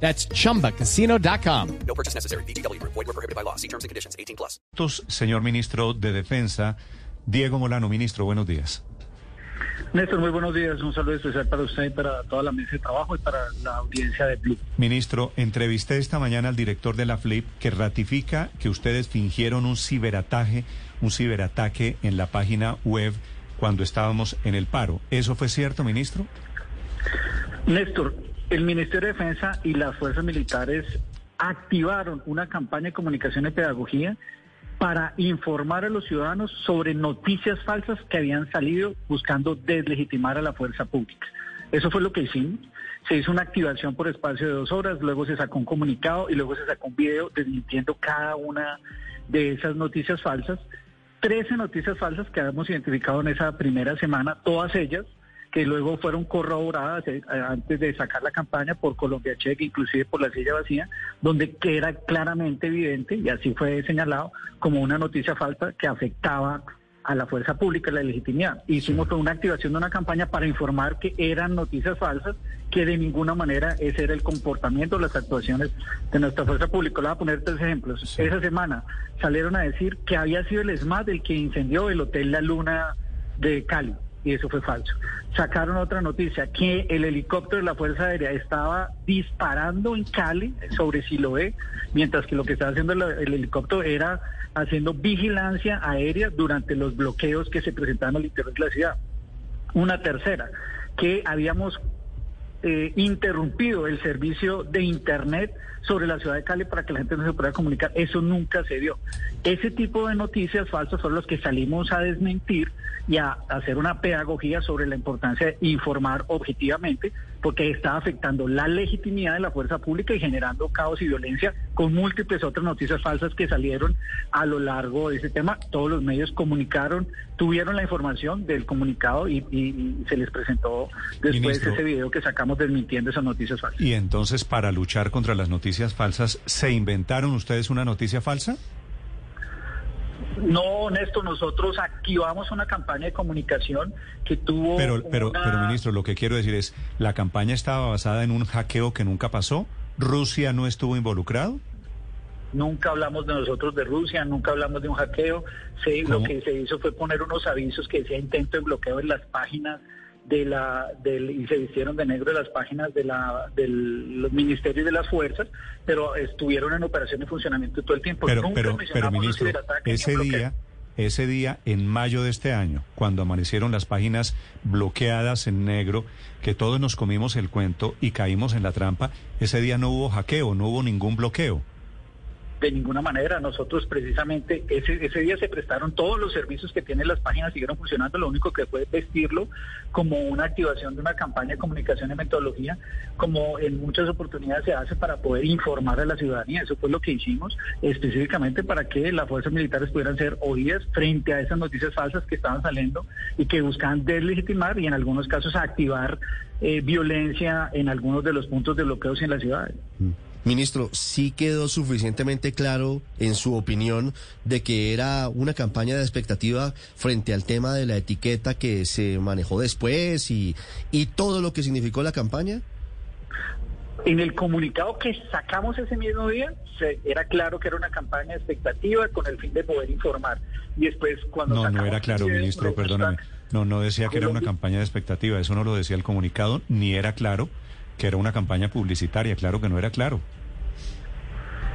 That's chumbacasino.com. No purchase necessary. BGW. Void were prohibited by law. See terms and conditions. 18 plus. Señor ministro de Defensa, Diego Molano, ministro, buenos días. Néstor, muy buenos días. Un saludo especial para usted y para toda la mesa de trabajo y para la audiencia de Blue. Ministro, entrevisté esta mañana al director de la FLIP que ratifica que ustedes fingieron un ciberataque, un ciberataque en la página web cuando estábamos en el paro. ¿Eso fue cierto, ministro? Néstor, el Ministerio de Defensa y las fuerzas militares activaron una campaña de comunicación y pedagogía para informar a los ciudadanos sobre noticias falsas que habían salido buscando deslegitimar a la fuerza pública. Eso fue lo que hicimos. Se hizo una activación por espacio de dos horas, luego se sacó un comunicado y luego se sacó un video desmintiendo cada una de esas noticias falsas. Trece noticias falsas que habíamos identificado en esa primera semana, todas ellas que luego fueron corroboradas eh, antes de sacar la campaña por Colombia Cheque, inclusive por la silla vacía, donde queda claramente evidente, y así fue señalado, como una noticia falsa que afectaba a la fuerza pública, la legitimidad. Hicimos una activación de una campaña para informar que eran noticias falsas, que de ninguna manera ese era el comportamiento, las actuaciones de nuestra fuerza pública. Le voy a poner tres ejemplos. Esa semana salieron a decir que había sido el ESMAD el que incendió el Hotel La Luna de Cali y eso fue falso. Sacaron otra noticia, que el helicóptero de la Fuerza Aérea estaba disparando en Cali sobre Siloé, mientras que lo que estaba haciendo el, el helicóptero era haciendo vigilancia aérea durante los bloqueos que se presentaban al interior de la ciudad. Una tercera, que habíamos eh, interrumpido el servicio de Internet sobre la ciudad de Cali para que la gente no se pueda comunicar. Eso nunca se dio. Ese tipo de noticias falsas son los que salimos a desmentir y a hacer una pedagogía sobre la importancia de informar objetivamente, porque está afectando la legitimidad de la fuerza pública y generando caos y violencia con múltiples otras noticias falsas que salieron a lo largo de ese tema. Todos los medios comunicaron, tuvieron la información del comunicado y, y- y se les presentó después Ministro. ese video que sacamos desmintiendo esas noticias falsas. Y entonces, para luchar contra las noticias falsas, ¿se inventaron ustedes una noticia falsa? No, Néstor, nosotros activamos una campaña de comunicación que tuvo. Pero, pero, una- pero, ministro, lo que quiero decir es, ¿la campaña estaba basada en un hackeo que nunca pasó? ¿Rusia no estuvo involucrado? Nunca hablamos de nosotros de Rusia, nunca hablamos de un hackeo. Se, lo que se hizo fue poner unos avisos que decía intento de bloqueo en las páginas de la del y se vistieron de negro en las páginas de la del los ministerios de las fuerzas, pero estuvieron en operación de funcionamiento todo el tiempo. Pero, Nunca pero, pero, ministro, ese día, ese día, en mayo de este año, cuando amanecieron las páginas bloqueadas en negro, que todos nos comimos el cuento y caímos en la trampa, ese día no hubo hackeo, no hubo ningún bloqueo. De ninguna manera, nosotros precisamente ese, ese día se prestaron todos los servicios que tienen las páginas, siguieron funcionando, lo único que fue vestirlo como una activación de una campaña de comunicación y metodología, como en muchas oportunidades se hace para poder informar a la ciudadanía. Eso fue lo que hicimos específicamente para que las fuerzas militares pudieran ser oídas frente a esas noticias falsas que estaban saliendo y que buscaban deslegitimar y en algunos casos activar eh, violencia en algunos de los puntos de bloqueos en las ciudades. Ministro, ¿sí quedó suficientemente claro, en su opinión, de que era una campaña de expectativa frente al tema de la etiqueta que se manejó después y, y todo lo que significó la campaña? En el comunicado que sacamos ese mismo día, se- era claro que era una campaña de expectativa con el fin de poder informar. Y después, cuando No, no era claro, ministro, perdóname. No, no decía que era una campaña de expectativa, eso no lo decía el comunicado, ni era claro que era una campaña publicitaria, claro que no era claro.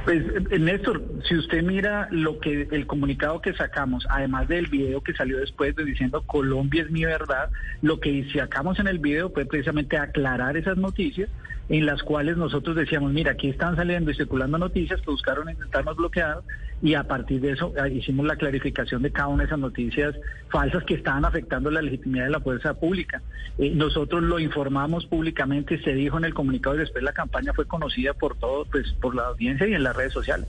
Pues, eh, Néstor, si usted mira lo que el comunicado que sacamos, además del video que salió después de diciendo Colombia es mi verdad, lo que sacamos en el video fue precisamente aclarar esas noticias en las cuales nosotros decíamos, mira, aquí están saliendo y circulando noticias que buscaron intentarnos bloquear y a partir de eso eh, hicimos la clarificación de cada una de esas noticias falsas que estaban afectando la legitimidad de la fuerza pública. Eh, nosotros lo informamos públicamente, se dijo en el comunicado y después la campaña fue conocida por todo, pues por la audiencia y en las redes sociales.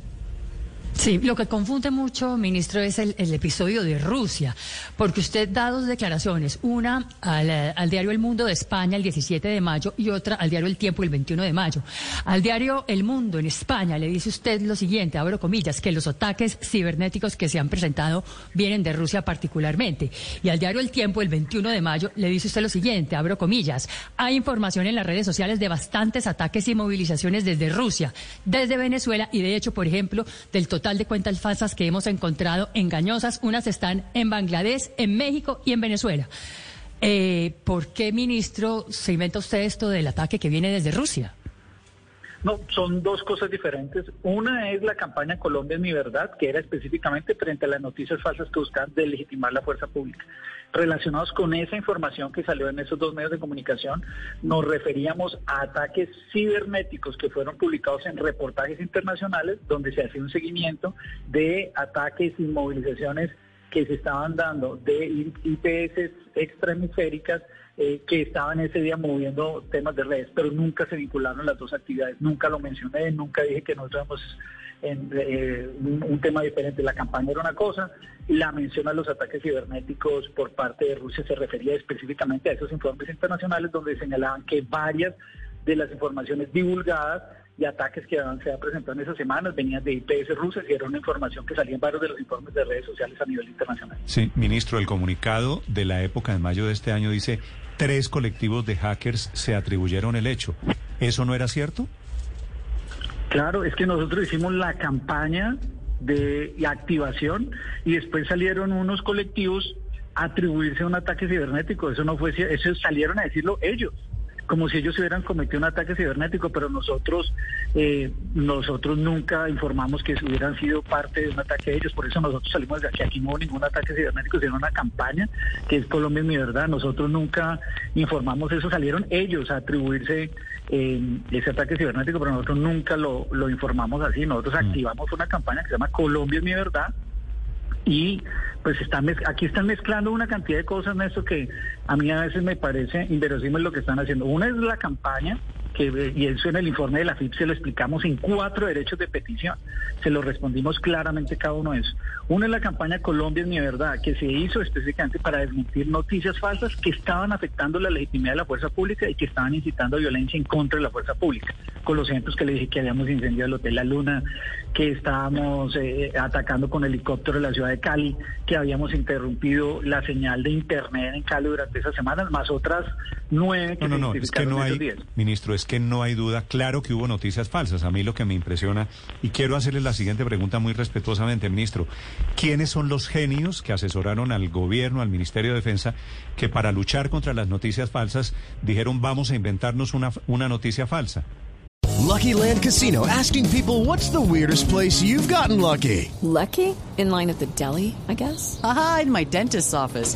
Sí, lo que confunde mucho, ministro, es el, episodio de Rusia, porque usted da dos declaraciones, una al, al, diario El Mundo de España el 17 de mayo y otra al diario El Tiempo el 21 de mayo. Al diario El Mundo en España le dice usted lo siguiente, abro comillas, que los ataques cibernéticos que se han presentado vienen de Rusia particularmente. Y al diario El Tiempo el 21 de mayo le dice usted lo siguiente, abro comillas, hay información en las redes sociales de bastantes ataques y movilizaciones desde Rusia, desde Venezuela y de hecho, por ejemplo, del total de cuentas falsas que hemos encontrado engañosas. Unas están en Bangladesh, en México y en Venezuela. Eh, ¿Por qué, ministro, se inventa usted esto del ataque que viene desde Rusia? No, son dos cosas diferentes. Una es la campaña Colombia es mi verdad, que era específicamente frente a las noticias falsas que buscan delegitimar la fuerza pública. Relacionados con esa información que salió en esos dos medios de comunicación, nos referíamos a ataques cibernéticos que fueron publicados en reportajes internacionales, donde se hacía un seguimiento de ataques y movilizaciones que se estaban dando de IPS extrahemisféricas eh, que estaban ese día moviendo temas de redes, pero nunca se vincularon las dos actividades, nunca lo mencioné, nunca dije que nosotros éramos en, eh, un, un, tema diferente. La campaña era una cosa, la mención a los ataques cibernéticos por parte de Rusia se refería específicamente a esos informes internacionales donde señalaban que varias de las informaciones divulgadas y ataques que se han presentado en esas semanas venían de IPS rusas y era una información que salía en varios de los informes de redes sociales a nivel internacional. Sí, ministro, el comunicado de la época de mayo de este año dice tres colectivos de hackers se atribuyeron el hecho. ¿Eso no era cierto? Claro, es que nosotros hicimos la campaña de activación y después salieron unos colectivos a atribuirse a un ataque cibernético. Eso no fue, eso salieron a decirlo ellos como si ellos hubieran cometido un ataque cibernético, pero nosotros eh, nosotros nunca informamos que hubieran sido parte de un ataque de ellos, por eso nosotros salimos de aquí, aquí no hubo ningún ataque cibernético, sino una campaña que es Colombia es mi verdad, nosotros nunca informamos eso, salieron ellos a atribuirse eh, ese ataque cibernético, pero nosotros nunca lo, lo informamos así, nosotros mm. activamos una campaña que se llama Colombia es mi verdad, y pues están aquí están mezclando una cantidad de cosas, Néstor, que a mí a veces me parece inverosímil lo que están haciendo. Una es la campaña que, y eso en el informe de la FIP se lo explicamos en cuatro derechos de petición. Se lo respondimos claramente cada uno de esos. Uno es la campaña Colombia es mi verdad, que se hizo específicamente para desmentir noticias falsas que estaban afectando la legitimidad de la fuerza pública y que estaban incitando violencia en contra de la fuerza pública. Con los ejemplos que le dije que habíamos incendiado el Hotel La Luna, que estábamos eh, atacando con helicóptero la ciudad de Cali, que habíamos interrumpido la señal de internet en Cali durante esas semanas, más otras que no, no, no, es que no hay. Ministro, es que no hay duda, claro que hubo noticias falsas. A mí lo que me impresiona, y quiero hacerle la siguiente pregunta muy respetuosamente, ministro, ¿quiénes son los genios que asesoraron al gobierno, al Ministerio de Defensa, que para luchar contra las noticias falsas dijeron vamos a inventarnos una, una noticia falsa? Lucky Land Casino, asking people what's the weirdest place you've gotten lucky. Lucky? In line at the deli, I guess. Aha, in my dentist's office.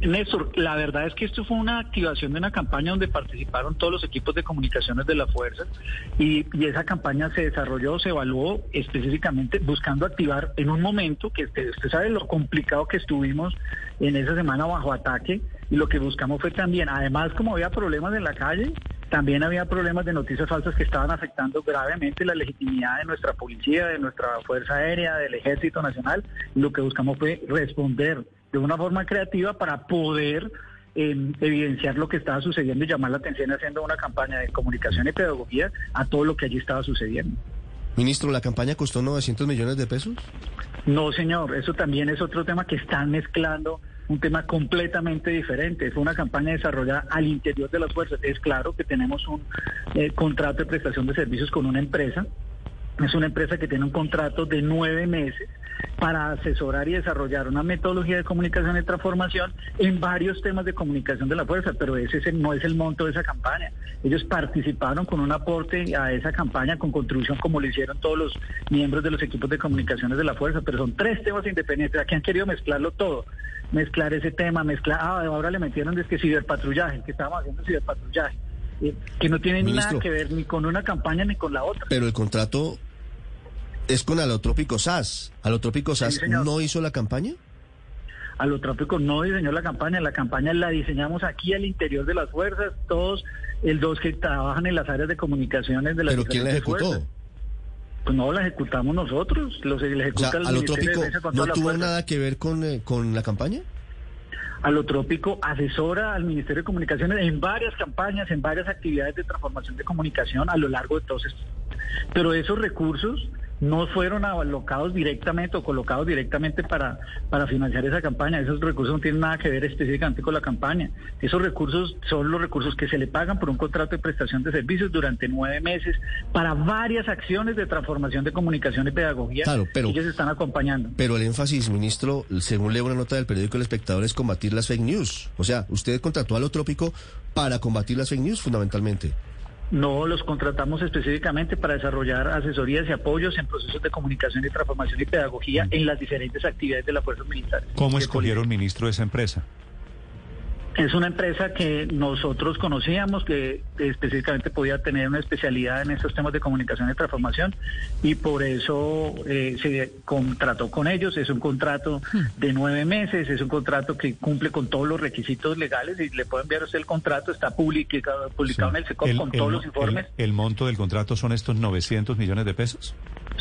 Néstor, la verdad es que esto fue una activación de una campaña donde participaron todos los equipos de comunicaciones de la fuerza y, esa campaña se desarrolló, se evaluó específicamente buscando activar en un momento que usted, sabe lo complicado que estuvimos en esa semana bajo ataque y lo que buscamos fue también, además como había problemas en la calle, también había problemas de noticias falsas que estaban afectando gravemente la legitimidad de nuestra policía, de nuestra Fuerza Aérea, del Ejército Nacional. Lo que buscamos fue responder de una forma creativa para poder eh, evidenciar lo que estaba sucediendo y llamar la atención haciendo una campaña de comunicación y pedagogía a todo lo que allí estaba sucediendo. Ministro, ¿la campaña costó 900 millones de pesos? No, señor, eso también es otro tema que están mezclando un tema completamente diferente. Fue una campaña desarrollada al interior de las fuerzas. Es claro que tenemos un eh, contrato de prestación de servicios con una empresa Es una empresa que tiene un contrato de nueve meses para asesorar y desarrollar una metodología de comunicación y transformación en varios temas de comunicación de la fuerza, pero ese no es el monto de esa campaña. Ellos participaron con un aporte a esa campaña, con contribución como lo hicieron todos los miembros de los equipos de comunicaciones de la fuerza, pero son tres temas independientes. Aquí han querido mezclarlo todo, mezclar ese tema, mezclar, ah, ahora le metieron desde que ciberpatrullaje, que estábamos haciendo ciberpatrullaje, eh, que no tiene Ministro. nada que ver ni con una campaña ni con la otra. Pero el contrato es con Alotrópico SAS. ¿Alotrópico SAS no hizo la campaña? Alotrópico no diseñó la campaña, la campaña la diseñamos aquí al interior de las fuerzas, todos el dos que trabajan en las áreas de comunicaciones de las ¿Pero quién la ejecutó? fuerzas. Pues no la ejecutamos nosotros, los la O sea, ejecuta el Alotrópico no tuvo nada que ver con, eh, con la campaña. Alotrópico asesora al Ministerio de Comunicaciones en varias campañas, en varias actividades de transformación de comunicación a lo largo de todos estos. Pero esos recursos no fueron alocados directamente o colocados directamente para, para financiar esa campaña. Esos recursos no tienen nada que ver específicamente con la campaña. Esos recursos son los recursos que se le pagan por un contrato de prestación de servicios durante nueve meses para varias acciones de transformación de comunicación y pedagogía Claro, pero- que ellos están acompañando. Pero el énfasis, ministro, según leo una nota del periódico El Espectador, es combatir las fake news. O sea, usted contrató a Alotrópico para combatir las fake news fundamentalmente. No los contratamos específicamente para desarrollar asesorías y apoyos en procesos de comunicación y transformación y pedagogía en las diferentes actividades de las fuerzas militares. ¿Cómo escogieron ministro de esa empresa? Es una empresa que nosotros conocíamos, que específicamente podía tener una especialidad en estos temas de comunicación y transformación y por eso eh, se contrató con ellos. Es un contrato de nueve meses, es un contrato que cumple con todos los requisitos legales y le puedo enviar a usted el contrato, está publicado, publicado en el SECOP El- con el todos los informes. El, el monto del contrato son estos 900 millones de pesos.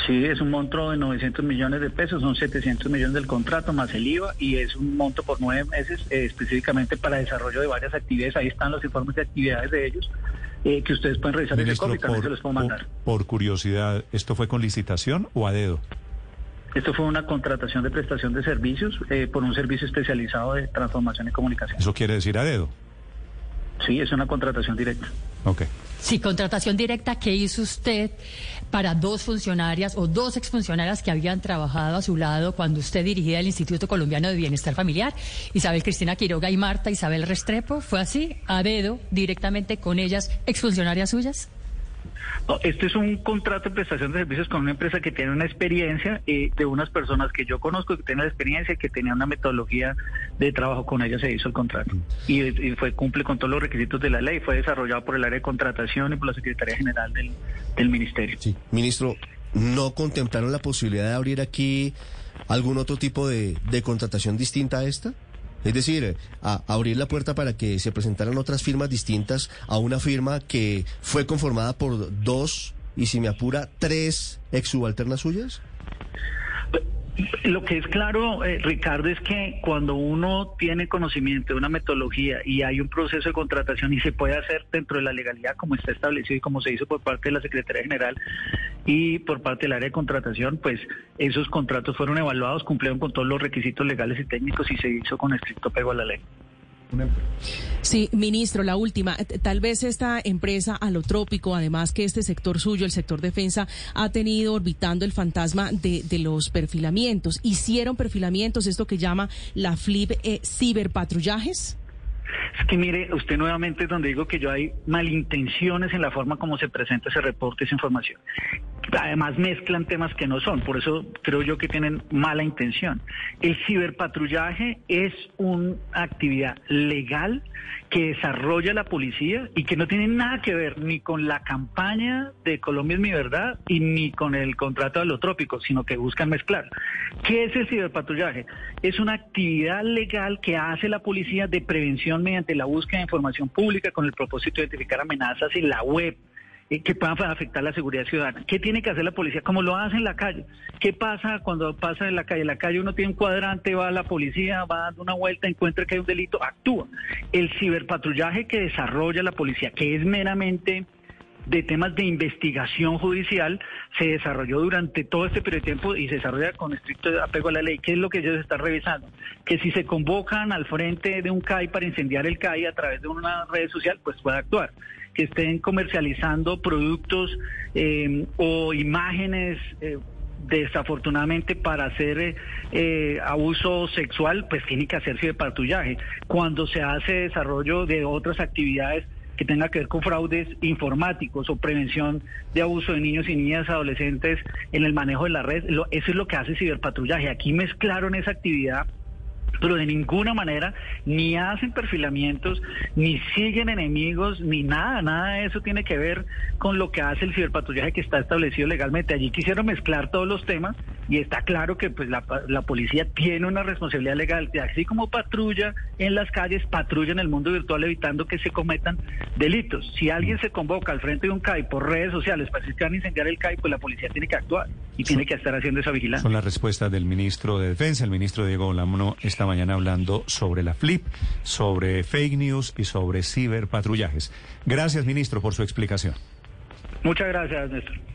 Sí, es un monto de 900 millones de pesos, son 700 millones del contrato más el IVA y es un monto por nueve meses eh, específicamente para desarrollo de varias actividades. Ahí están los informes de actividades de ellos eh, que ustedes pueden revisar en el COVID, también se por, los puedo mandar. por- por curiosidad, ¿esto fue con licitación o a dedo? Esto fue una contratación de prestación de servicios eh, por un servicio especializado de transformación y comunicación. Eso quiere decir a dedo. Sí, es una contratación directa. Ok. Sí, contratación directa que hizo usted para dos funcionarias o dos exfuncionarias que habían trabajado a su lado cuando usted dirigía el Instituto Colombiano de Bienestar Familiar, Isabel Cristina Quiroga y Marta Isabel Restrepo. ¿Fue así? ¿A directamente con ellas, exfuncionarias suyas? No, este es un contrato de prestación de servicios con una empresa que tiene una experiencia eh, de unas personas que yo conozco que tienen la experiencia, que tenía una metodología de trabajo con ellas se hizo el contrato y, y fue cumple con todos los requisitos de la ley, fue desarrollado por el área de contratación y por la Secretaría General del, del Ministerio. Sí. Ministro, ¿no contemplaron la posibilidad de abrir aquí algún otro tipo de, de contratación distinta a esta? Es decir, a- abrir la puerta para que se presentaran otras firmas distintas a una firma que fue conformada por dos y, si me apura, tres ex subalternas suyas. Lo que es claro, eh, Ricardo, es que cuando uno tiene conocimiento de una metodología y hay un proceso de contratación y se puede hacer dentro de la legalidad como está establecido y como se hizo por parte de la Secretaría General y por parte del área de contratación, pues esos contratos fueron evaluados, cumplieron con todos los requisitos legales y técnicos y se hizo con estricto pego a la ley. Sí, ministro, la última. Tal vez esta empresa alotrópico, además que este sector suyo, el sector defensa, ha tenido orbitando el fantasma de, de los perfilamientos. ¿Hicieron perfilamientos, esto que llama la FLIP, eh, ciberpatrullajes? Es que mire, usted nuevamente es donde digo que yo hay malintenciones en la forma como se presenta ese reporte, esa información. Además mezclan temas que no son, por eso creo yo que tienen mala intención. El ciberpatrullaje es una actividad legal que desarrolla la policía y que no tiene nada que ver ni con la campaña de Colombia es mi verdad y ni con el contrato de alotrópico, sino que buscan mezclar. ¿Qué es el ciberpatrullaje? Es una actividad legal que hace la policía de prevención mediante la búsqueda de información pública con el propósito de identificar amenazas en la web que puedan afectar la seguridad ciudadana. ¿Qué tiene que hacer la policía? Como lo hace en la calle. ¿Qué pasa cuando pasa en la calle? En la calle uno tiene un cuadrante, va a la policía, va dando una vuelta, encuentra que hay un delito, actúa. El ciberpatrullaje que desarrolla la policía, que es meramente de temas de investigación judicial se desarrolló durante todo este periodo de tiempo y se desarrolla con estricto apego a la ley. ¿Qué es lo que ellos están revisando? Que si se convocan al frente de un CAI para incendiar el CAI a través de una red social, pues puede actuar. Que estén comercializando productos eh, o imágenes. eh, desafortunadamente para hacer eh, abuso sexual, pues tiene que hacer ciberpatrullaje. Cuando se hace desarrollo de otras actividades que tenga que ver con fraudes informáticos o prevención de abuso de niños y niñas adolescentes en el manejo de la red, eso es lo que hace ciberpatrullaje. Aquí mezclaron esa actividad pero de ninguna manera ni hacen perfilamientos, ni siguen enemigos, ni nada, nada de eso tiene que ver con lo que hace el ciberpatrullaje que está establecido legalmente. Allí quisieron mezclar todos los temas y está claro que pues la, la policía tiene una responsabilidad legal, de así como patrulla en las calles, patrulla en el mundo virtual evitando que se cometan delitos. Si alguien se convoca al frente de un CAI por redes sociales para decir que van a incendiar el CAI, pues la policía tiene que actuar y tiene que estar haciendo esa vigilancia. Son las respuestas del ministro de Defensa, el ministro Diego Lamno, esta mañana hablando sobre la FLIP, sobre fake news y sobre ciberpatrullajes. Gracias, ministro, por su explicación. Muchas gracias, Néstor.